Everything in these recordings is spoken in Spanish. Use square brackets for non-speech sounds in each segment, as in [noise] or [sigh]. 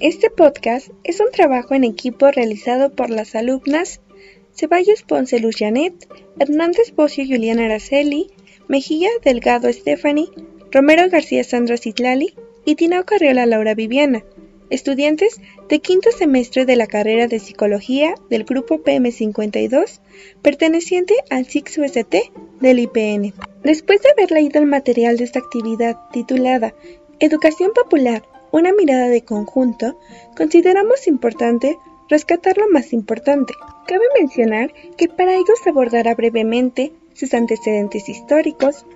Este podcast es un trabajo en equipo realizado por las alumnas Ceballos Ponce Luz Janet, Hernández Bocio Juliana Araceli, Mejía Delgado Stephanie, Romero García Sandra Citlali y Tinao Carriola Laura Viviana, estudiantes de quinto semestre de la carrera de Psicología del Grupo PM52, perteneciente al SIX-UST del IPN. Después de haber leído el material de esta actividad titulada Educación Popular una mirada de conjunto, consideramos importante rescatar lo más importante. Cabe mencionar que para ello se abordará brevemente sus antecedentes históricos,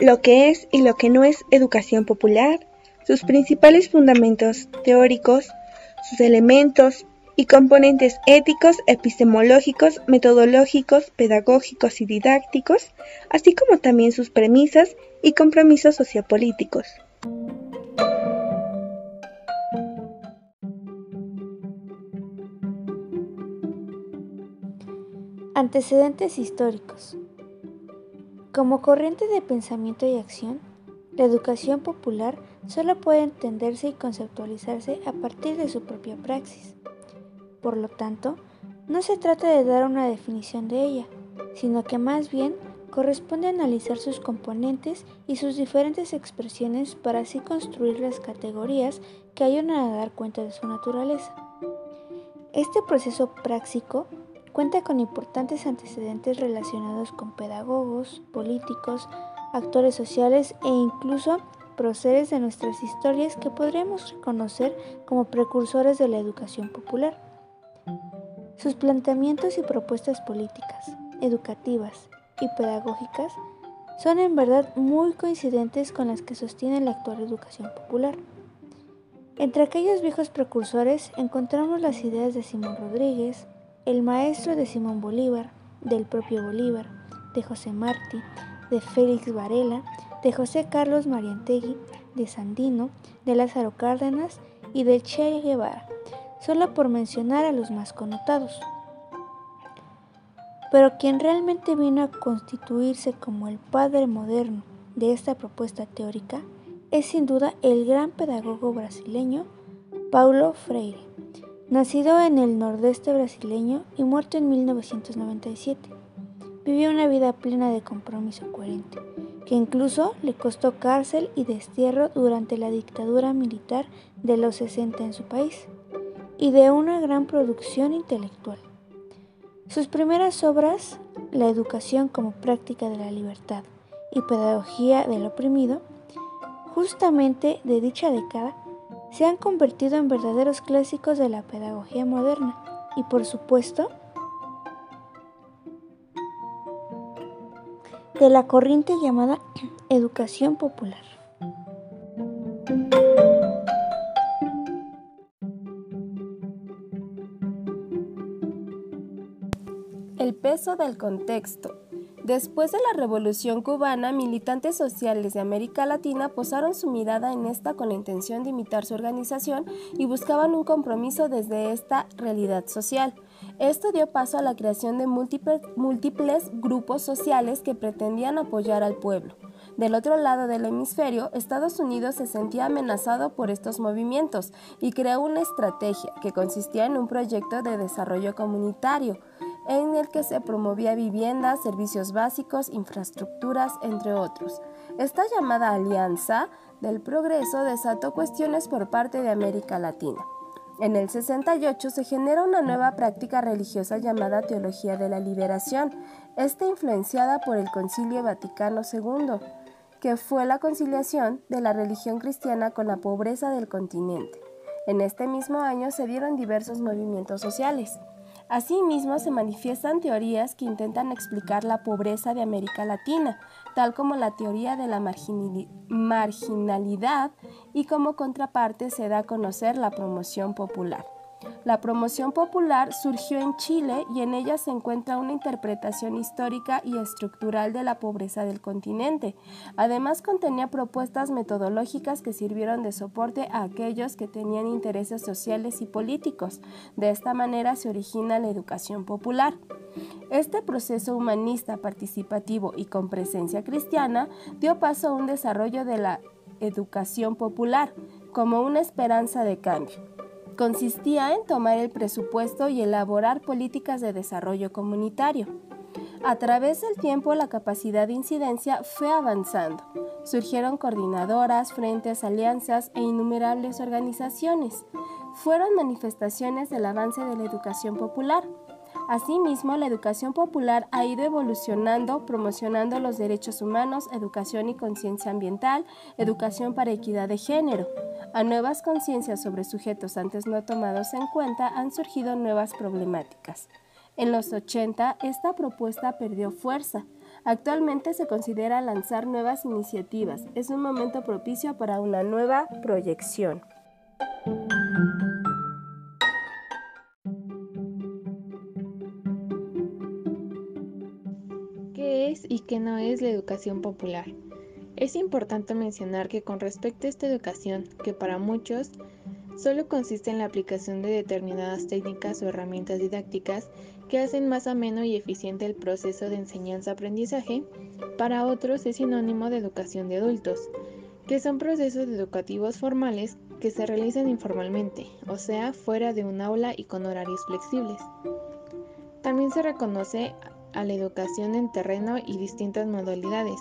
lo que es y lo que no es educación popular, sus principales fundamentos teóricos, sus elementos y componentes éticos, epistemológicos, metodológicos, pedagógicos y didácticos, así como también sus premisas y compromisos sociopolíticos. Antecedentes históricos. Como corriente de pensamiento y acción, la educación popular solo puede entenderse y conceptualizarse a partir de su propia praxis. Por lo tanto, no se trata de dar una definición de ella, sino que más bien corresponde analizar sus componentes y sus diferentes expresiones para así construir las categorías que ayudan a dar cuenta de su naturaleza. Este proceso práctico Cuenta con importantes antecedentes relacionados con pedagogos, políticos, actores sociales e incluso próceres de nuestras historias que podríamos reconocer como precursores de la educación popular. Sus planteamientos y propuestas políticas, educativas y pedagógicas son en verdad muy coincidentes con las que sostiene la actual educación popular. Entre aquellos viejos precursores encontramos las ideas de Simón Rodríguez, el maestro de Simón Bolívar, del propio Bolívar, de José Martí, de Félix Varela, de José Carlos Mariantegui, de Sandino, de Lázaro Cárdenas y de Che Guevara, solo por mencionar a los más connotados. Pero quien realmente vino a constituirse como el padre moderno de esta propuesta teórica es sin duda el gran pedagogo brasileño Paulo Freire Nacido en el nordeste brasileño y muerto en 1997, vivió una vida plena de compromiso coherente, que incluso le costó cárcel y destierro durante la dictadura militar de los 60 en su país, y de una gran producción intelectual. Sus primeras obras, La educación como práctica de la libertad y Pedagogía del oprimido, justamente de dicha década, se han convertido en verdaderos clásicos de la pedagogía moderna y por supuesto de la corriente llamada [clears throat] educación popular. El peso del contexto Después de la Revolución cubana, militantes sociales de América Latina posaron su mirada en esta con la intención de imitar su organización y buscaban un compromiso desde esta realidad social. Esto dio paso a la creación de múltiples, grupos sociales que pretendían apoyar al pueblo. Del otro lado del hemisferio, Estados Unidos se sentía amenazado por estos movimientos y creó una estrategia que consistía en un proyecto de desarrollo comunitario en el que se promovía viviendas, servicios básicos, infraestructuras, entre otros. Esta llamada Alianza del Progreso desató cuestiones por parte de América Latina. En el 68 se genera una nueva práctica religiosa llamada Teología de la Liberación, esta influenciada por el Concilio Vaticano II, que fue la conciliación de la religión cristiana con la pobreza del continente. En este mismo año se dieron diversos movimientos sociales. Asimismo, se manifiestan teorías que intentan explicar la pobreza de América Latina, tal como la teoría de la marginalidad y como contraparte se da a conocer la promoción popular. La promoción popular surgió en Chile y en ella se encuentra una interpretación histórica y estructural de la pobreza del continente. Además contenía propuestas metodológicas que sirvieron de soporte a aquellos que tenían intereses sociales y políticos. De esta manera se origina la educación popular. Este proceso humanista, participativo y con presencia cristiana dio paso a un desarrollo de la educación popular como una esperanza de cambio consistía en tomar el presupuesto y elaborar políticas de desarrollo comunitario. A través del tiempo la capacidad de incidencia fue avanzando. Surgieron coordinadoras, frentes, alianzas e innumerables organizaciones. Fueron manifestaciones del avance de la educación popular. Asimismo, la educación popular ha ido evolucionando, promocionando los derechos humanos, educación y conciencia ambiental, educación para equidad de género. A nuevas conciencias sobre sujetos antes no tomados en cuenta han surgido nuevas problemáticas. En los 80, esta propuesta perdió fuerza. Actualmente se considera lanzar nuevas iniciativas. Es un momento propicio para una nueva proyección. Y qué no es la educación popular. Es importante mencionar que con respecto a esta educación, que para muchos solo consiste en la aplicación de determinadas técnicas o herramientas didácticas que hacen más ameno y eficiente el proceso de enseñanza-aprendizaje, para otros es sinónimo de educación de adultos, que son procesos educativos formales que se realizan informalmente, o sea, fuera de un aula y con horarios flexibles. También se reconoce a la educación en terreno y distintas modalidades,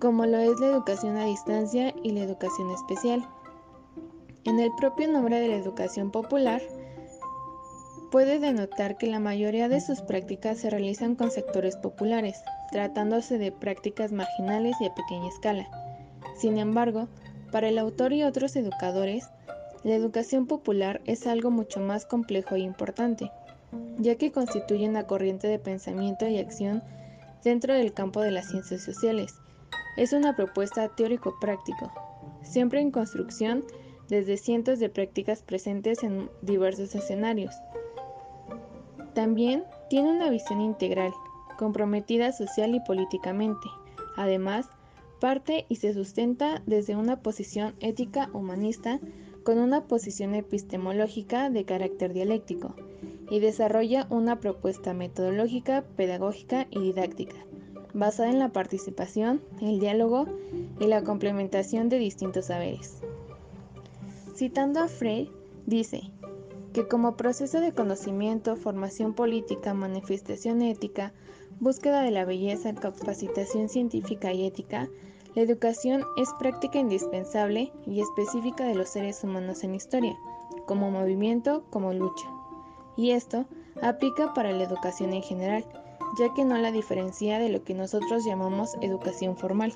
como lo es la educación a distancia y la educación especial. En el propio nombre de la educación popular, puede denotar que la mayoría de sus prácticas se realizan con sectores populares, tratándose de prácticas marginales y a pequeña escala. Sin embargo, para el autor y otros educadores, la educación popular es algo mucho más complejo e importante ya que constituye una corriente de pensamiento y acción dentro del campo de las ciencias sociales. Es una propuesta teórico-práctico, siempre en construcción desde cientos de prácticas presentes en diversos escenarios. También tiene una visión integral, comprometida social y políticamente. Además, parte y se sustenta desde una posición ética humanista con una posición epistemológica de carácter dialéctico y desarrolla una propuesta metodológica, pedagógica y didáctica, basada en la participación, el diálogo y la complementación de distintos saberes. Citando a Frey, dice que como proceso de conocimiento, formación política, manifestación ética, búsqueda de la belleza, capacitación científica y ética, la educación es práctica indispensable y específica de los seres humanos en historia, como movimiento, como lucha y esto aplica para la educación en general, ya que no la diferencia de lo que nosotros llamamos educación formal.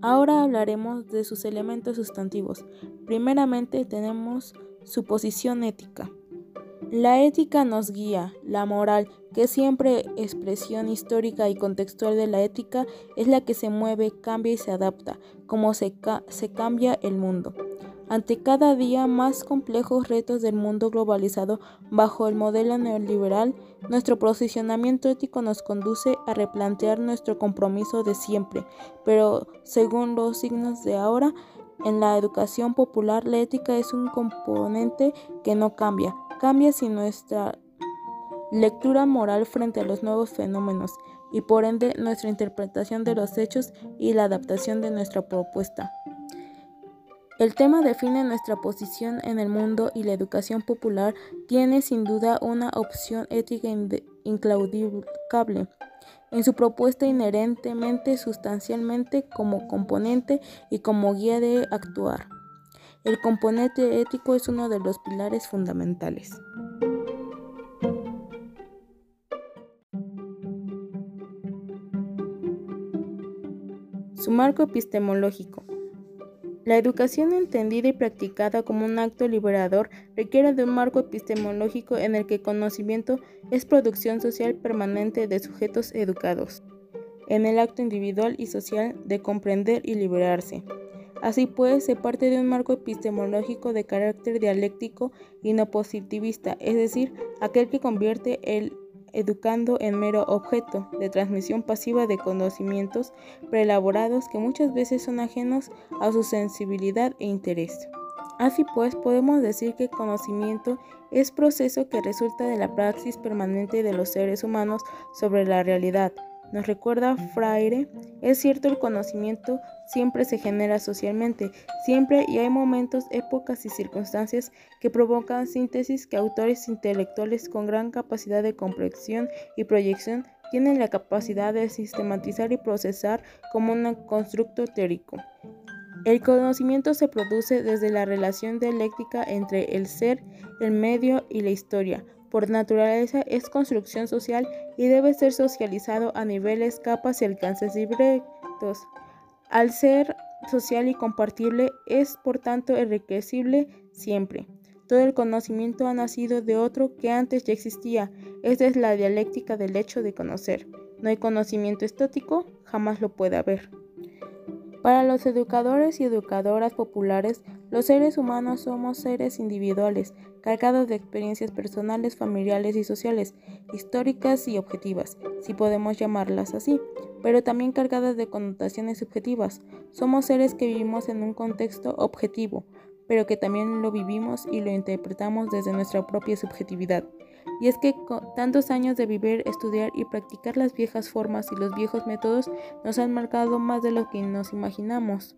Ahora hablaremos de sus elementos sustantivos. Primeramente tenemos su posición ética. La ética nos guía, la moral, que es siempre expresión histórica y contextual de la ética, es la que se mueve, cambia y se adapta, como se, se cambia el mundo. Ante cada día más complejos retos del mundo globalizado bajo el modelo neoliberal, nuestro posicionamiento ético nos conduce a replantear nuestro compromiso de siempre, pero según los signos de ahora, en la educación popular la ética es un componente que no cambia, cambia si nuestra lectura moral frente a los nuevos fenómenos y por ende nuestra interpretación de los hechos y la adaptación de nuestra propuesta. El tema define nuestra posición en el mundo y la educación popular tiene sin duda una opción ética inclaudicable en su propuesta inherentemente, sustancialmente como componente y como guía de actuar. El componente ético es uno de los pilares fundamentales. Su marco epistemológico. La educación entendida y practicada como un acto liberador requiere de un marco epistemológico en el que el conocimiento es producción social permanente de sujetos educados. en el acto individual y social de comprender y liberarse. Así pues, se parte de un marco epistemológico de carácter dialéctico y no positivista, es decir, aquel que convierte el educando en mero objeto de transmisión pasiva de conocimientos preelaborados que muchas veces son ajenos a su sensibilidad e interés. Así pues, podemos decir que conocimiento es proceso que resulta de la praxis permanente de los seres humanos sobre la realidad, nos recuerda Fraire, es cierto el conocimiento siempre se genera socialmente, siempre y hay momentos, épocas y circunstancias que provocan síntesis que autores intelectuales con gran capacidad de comprensión y proyección tienen la capacidad de sistematizar y procesar como un constructo teórico. El conocimiento se produce desde la relación dialéctica entre el ser, el medio y la historia, por naturaleza es construcción social y debe ser socializado a niveles, capas y alcances directos. Al ser social y compartible es por tanto enriquecible siempre. Todo el conocimiento ha nacido de otro que antes ya existía. Esta es la dialéctica del hecho de conocer. No hay conocimiento estático, jamás lo puede haber. Para los educadores y educadoras populares, los seres humanos somos seres individuales, cargados de experiencias personales, familiares y sociales, históricas y objetivas, si podemos llamarlas así, pero también cargadas de connotaciones subjetivas. Somos seres que vivimos en un contexto objetivo, pero que también lo vivimos y lo interpretamos desde nuestra propia subjetividad. Y es que tantos años de vivir, estudiar y practicar las viejas formas y los viejos métodos nos han marcado más de lo que nos imaginamos.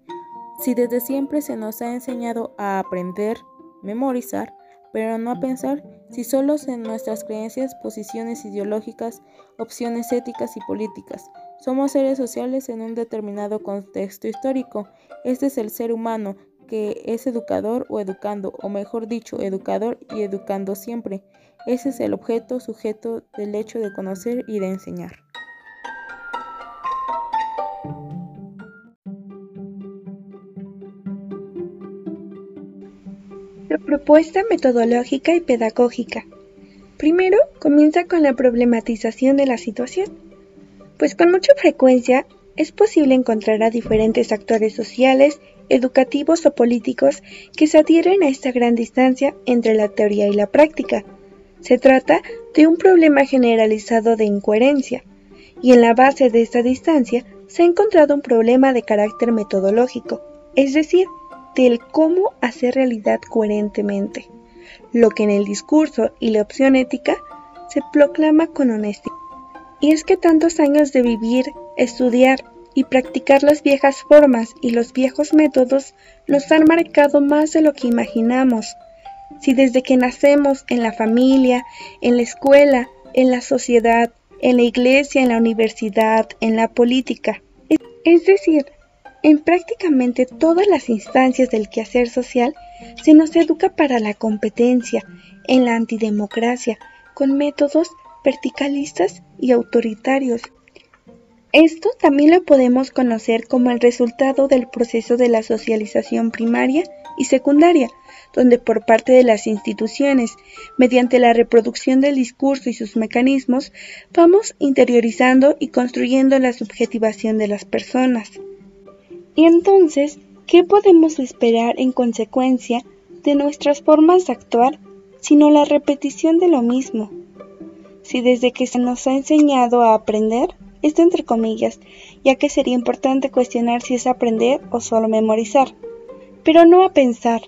Si desde siempre se nos ha enseñado a aprender, memorizar, pero no a pensar, si solo en nuestras creencias, posiciones ideológicas, opciones éticas y políticas. Somos seres sociales en un determinado contexto histórico. Este es el ser humano, que es educador o educando, o mejor dicho, educador y educando siempre. Ese es el objeto sujeto del hecho de conocer y de enseñar. Propuesta metodológica y pedagógica. Primero, comienza con la problematización de la situación, pues con mucha frecuencia es posible encontrar a diferentes actores sociales educativos o políticos que se adhieren a esta gran distancia entre la teoría y la práctica. Se trata de un problema generalizado de incoherencia, y en la base de esta distancia se ha encontrado un problema de carácter metodológico, es decir, del cómo hacer realidad coherentemente, lo que en el discurso y la opción ética se proclama con honestidad. Y es que tantos años de vivir, estudiar y practicar las viejas formas y los viejos métodos nos han marcado más de lo que imaginamos. Si desde que nacemos en la familia, en la escuela, en la sociedad, en la iglesia, en la universidad, en la política, es decir, en prácticamente todas las instancias del quehacer social, se nos educa para la competencia, en la antidemocracia, con métodos verticalistas y autoritarios, esto también lo podemos conocer como el resultado del proceso de la socialización primaria y secundaria, donde por parte de las instituciones, mediante la reproducción del discurso y sus mecanismos, vamos interiorizando y construyendo la subjetivación de las personas. Y entonces, ¿qué podemos esperar en consecuencia de nuestras formas de actuar, sino la repetición de lo mismo? Si desde que se nos ha enseñado a aprender, esto entre comillas, ya que sería importante cuestionar si es aprender o solo memorizar, pero no a pensar.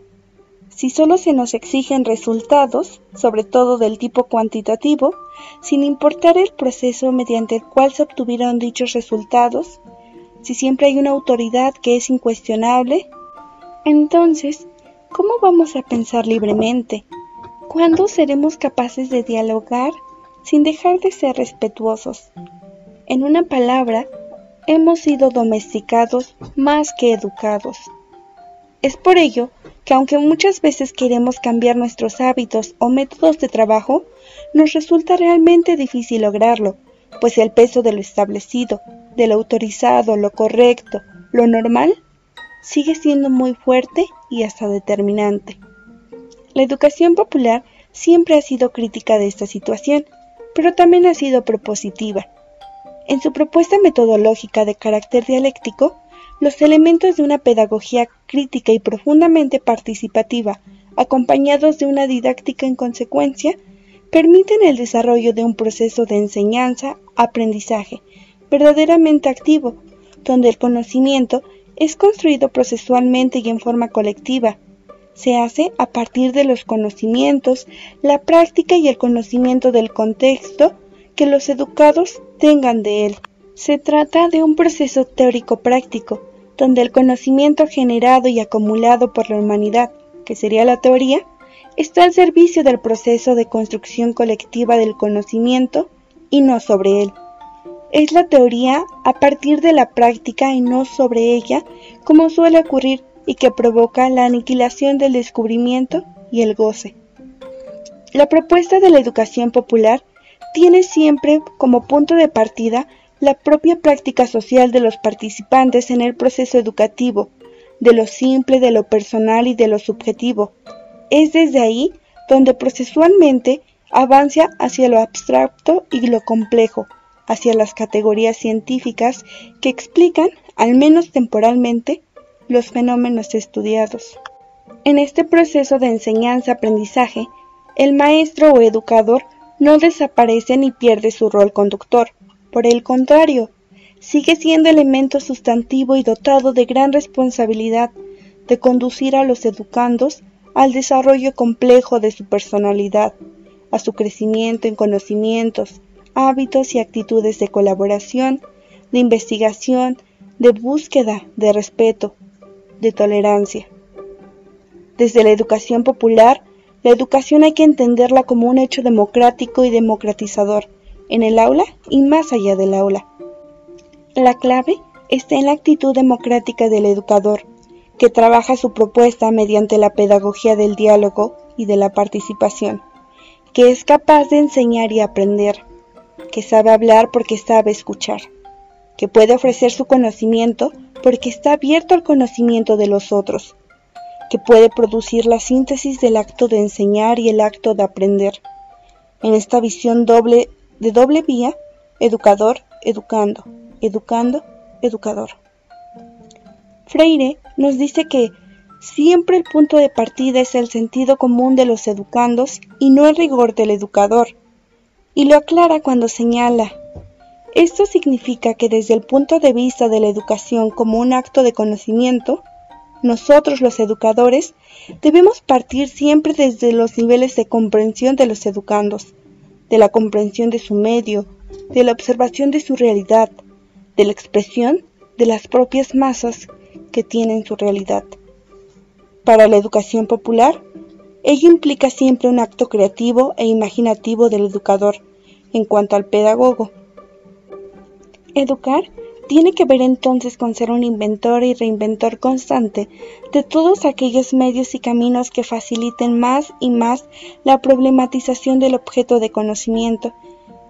Si solo se nos exigen resultados, sobre todo del tipo cuantitativo, sin importar el proceso mediante el cual se obtuvieron dichos resultados, si siempre hay una autoridad que es incuestionable, entonces, ¿cómo vamos a pensar libremente? ¿Cuándo seremos capaces de dialogar sin dejar de ser respetuosos? En una palabra, hemos sido domesticados más que educados. Es por ello que aunque muchas veces queremos cambiar nuestros hábitos o métodos de trabajo, nos resulta realmente difícil lograrlo, pues el peso de lo establecido, de lo autorizado, lo correcto, lo normal, sigue siendo muy fuerte y hasta determinante. La educación popular siempre ha sido crítica de esta situación, pero también ha sido propositiva en su propuesta metodológica de carácter dialéctico, los elementos de una pedagogía crítica y profundamente participativa, acompañados de una didáctica en consecuencia, permiten el desarrollo de un proceso de enseñanza-aprendizaje verdaderamente activo, donde el conocimiento es construido procesualmente y en forma colectiva. Se hace a partir de los conocimientos, la práctica y el conocimiento del contexto que los educados tengan de él. Se trata de un proceso teórico-práctico, donde el conocimiento generado y acumulado por la humanidad, que sería la teoría, está al servicio del proceso de construcción colectiva del conocimiento y no sobre él. Es la teoría a partir de la práctica y no sobre ella, como suele ocurrir y que provoca la aniquilación del descubrimiento y el goce. La propuesta de la educación popular tiene siempre como punto de partida la propia práctica social de los participantes en el proceso educativo, de lo simple, de lo personal y de lo subjetivo, es desde ahí donde procesualmente avanza hacia lo abstracto y lo complejo, hacia las categorías científicas que explican, al menos temporalmente, los fenómenos estudiados. En este proceso de enseñanza-aprendizaje, el maestro o educador no desaparece ni pierde su rol conductor. Por el contrario, sigue siendo elemento sustantivo y dotado de gran responsabilidad de conducir a los educandos al desarrollo complejo de su personalidad, a su crecimiento en conocimientos, hábitos y actitudes de colaboración, de investigación, de búsqueda, de respeto, de tolerancia. Desde la educación popular, la educación hay que entenderla como un hecho democrático y democratizador, en el aula y más allá del aula. La clave está en la actitud democrática del educador, que trabaja su propuesta mediante la pedagogía del diálogo y de la participación, que es capaz de enseñar y aprender, que sabe hablar porque sabe escuchar, que puede ofrecer su conocimiento porque está abierto al conocimiento de los otros, que puede producir la síntesis del acto de enseñar y el acto de aprender. En esta visión doble de doble vía, educador, educando, educando, educador. Freire nos dice que siempre el punto de partida es el sentido común de los educandos y no el rigor del educador, y lo aclara cuando señala esto significa que desde el punto de vista de la educación como un acto de conocimiento, nosotros los educadores debemos partir siempre desde los niveles de comprensión de los educandos, de la comprensión de su medio, de la observación de su realidad, de la expresión de las propias masas que tienen su realidad. Para la educación popular, ello implica siempre un acto creativo e imaginativo del educador en cuanto al pedagogo. Educar tiene que ver entonces con ser un inventor y reinventor constante de todos aquellos medios y caminos que faciliten más y más la problematización del objeto de conocimiento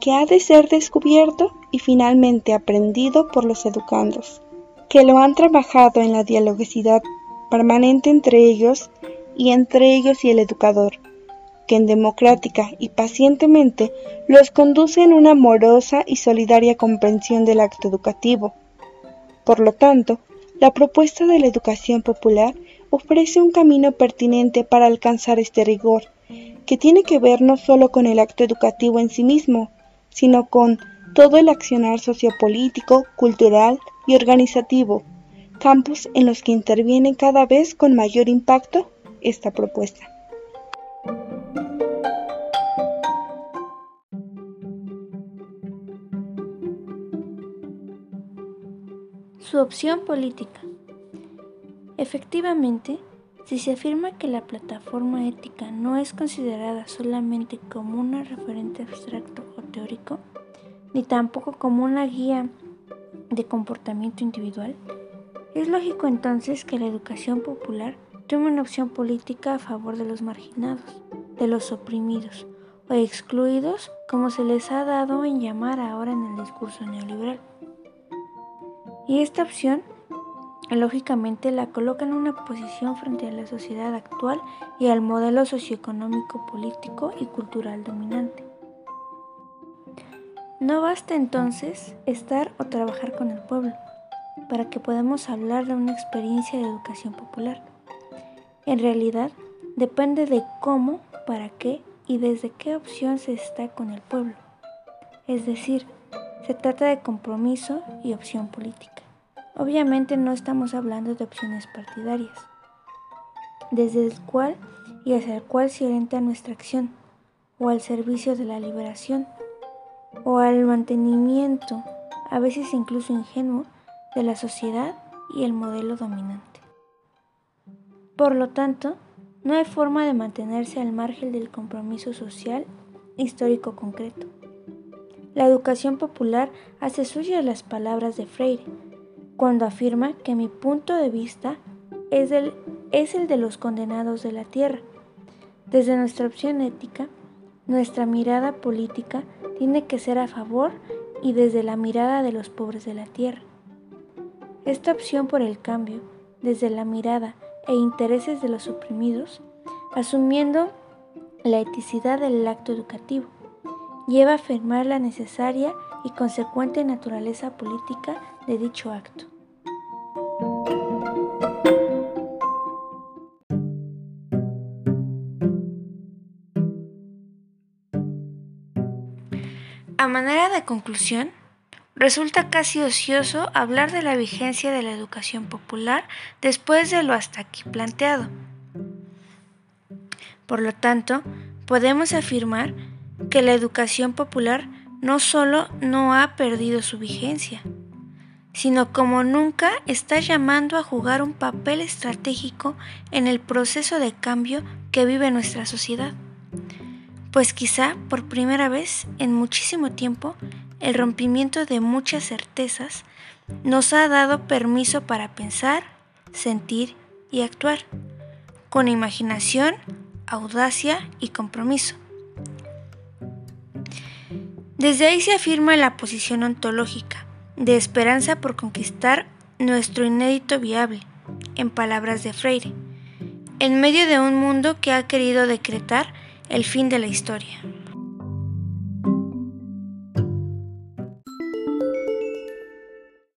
que ha de ser descubierto y finalmente aprendido por los educandos que lo han trabajado en la dialogicidad permanente entre ellos y entre ellos y el educador, que en democrática y pacientemente los conduce en una amorosa y solidaria comprensión del acto educativo. Por lo tanto, la propuesta de la educación popular ofrece un camino pertinente para alcanzar este rigor, que tiene que ver no solo con el acto educativo en sí mismo, sino con todo el accionar sociopolítico, cultural, y organizativo, campos en los que interviene cada vez con mayor impacto esta propuesta. Su opción política. Efectivamente, si se afirma que la plataforma ética no es considerada solamente como un referente abstracto o teórico, ni tampoco como una guía de comportamiento individual, es lógico entonces que la educación popular tome una opción política a favor de los marginados, de los oprimidos o excluidos, como se les ha dado en llamar ahora en el discurso neoliberal. Y esta opción, lógicamente, la coloca en una posición frente a la sociedad actual y al modelo socioeconómico, político y cultural dominante. No basta entonces estar o trabajar con el pueblo para que podamos hablar de una experiencia de educación popular. En realidad, depende de cómo, para qué y desde qué opción se está con el pueblo. Es decir, se trata de compromiso y opción política. Obviamente no estamos hablando de opciones partidarias, desde el cual y hacia el cual se orienta nuestra acción, o al servicio de la liberación, o al mantenimiento, a veces incluso ingenuo, de la sociedad y el modelo dominante. Por lo tanto, no hay forma de mantenerse al margen del compromiso social histórico concreto. La educación popular hace suyas las palabras de Freire cuando afirma que mi punto de vista es el, es el de los condenados de la tierra. Desde nuestra opción ética, nuestra mirada política tiene que ser a favor y desde la mirada de los pobres de la tierra. Esta opción por el cambio, desde la mirada e intereses de los oprimidos, asumiendo la eticidad del acto educativo, lleva a afirmar la necesaria y consecuente naturaleza política de dicho acto. A manera de conclusión, Resulta casi ocioso hablar de la vigencia de la educación popular después de lo hasta aquí planteado. Por lo tanto, podemos afirmar que la educación popular no solo no ha perdido su vigencia, sino como nunca está llamando a jugar un papel estratégico en el proceso de cambio que vive nuestra sociedad. Pues quizá por primera vez en muchísimo tiempo el rompimiento de muchas certezas nos ha dado permiso para pensar, sentir y actuar, con imaginación, audacia y compromiso. Desde ahí se afirma la posición ontológica de esperanza por conquistar nuestro inédito viable, en palabras de Freire, en medio de un mundo que ha querido decretar el fin de la historia.